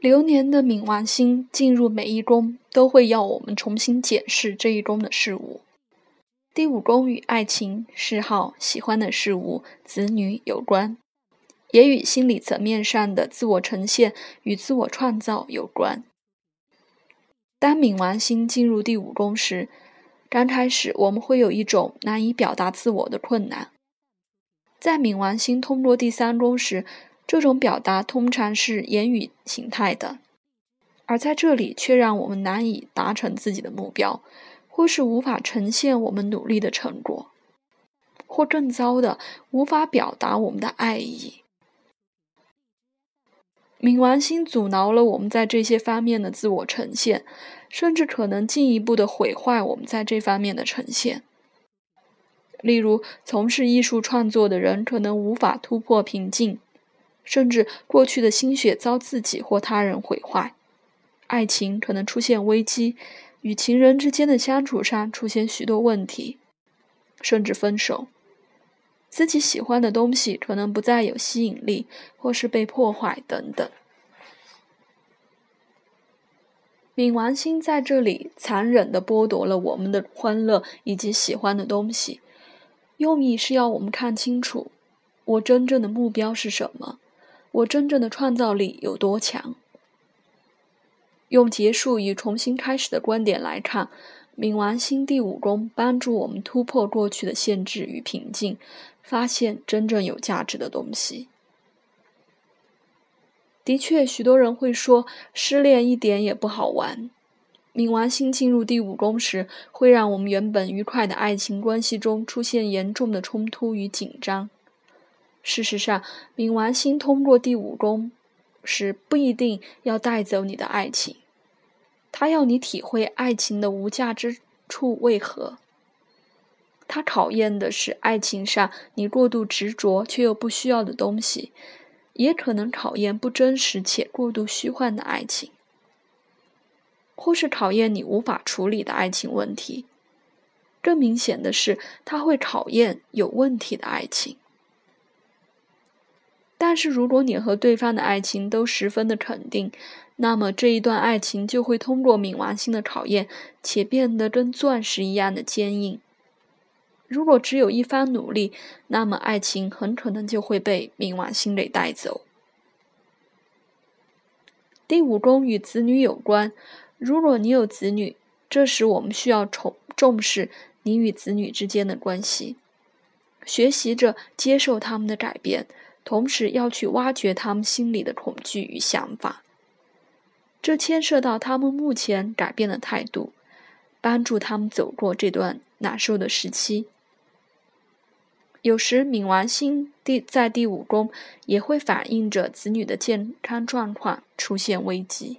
流年的冥王星进入每一宫，都会要我们重新检视这一宫的事物。第五宫与爱情、嗜好、喜欢的事物、子女有关，也与心理层面上的自我呈现与自我创造有关。当冥王星进入第五宫时，刚开始我们会有一种难以表达自我的困难。在冥王星通过第三宫时，这种表达通常是言语形态的，而在这里却让我们难以达成自己的目标，或是无法呈现我们努力的成果，或更糟的，无法表达我们的爱意。冥王星阻挠了我们在这些方面的自我呈现，甚至可能进一步的毁坏我们在这方面的呈现。例如，从事艺术创作的人可能无法突破瓶颈。甚至过去的心血遭自己或他人毁坏，爱情可能出现危机，与情人之间的相处上出现许多问题，甚至分手。自己喜欢的东西可能不再有吸引力，或是被破坏等等。冥王星在这里残忍地剥夺了我们的欢乐以及喜欢的东西，用意是要我们看清楚，我真正的目标是什么。我真正的创造力有多强？用结束与重新开始的观点来看，冥王星第五宫帮助我们突破过去的限制与瓶颈，发现真正有价值的东西。的确，许多人会说失恋一点也不好玩。冥王星进入第五宫时，会让我们原本愉快的爱情关系中出现严重的冲突与紧张。事实上，冥王星通过第五宫时，不一定要带走你的爱情，他要你体会爱情的无价之处为何。他考验的是爱情上你过度执着却又不需要的东西，也可能考验不真实且过度虚幻的爱情，或是考验你无法处理的爱情问题。更明显的是，他会考验有问题的爱情。但是，如果你和对方的爱情都十分的肯定，那么这一段爱情就会通过冥王星的考验，且变得跟钻石一样的坚硬。如果只有一方努力，那么爱情很可能就会被冥王星给带走。第五宫与子女有关，如果你有子女，这时我们需要重重视你与子女之间的关系，学习着接受他们的改变。同时要去挖掘他们心里的恐惧与想法，这牵涉到他们目前改变的态度，帮助他们走过这段难受的时期。有时冥王星第在第五宫也会反映着子女的健康状况出现危机。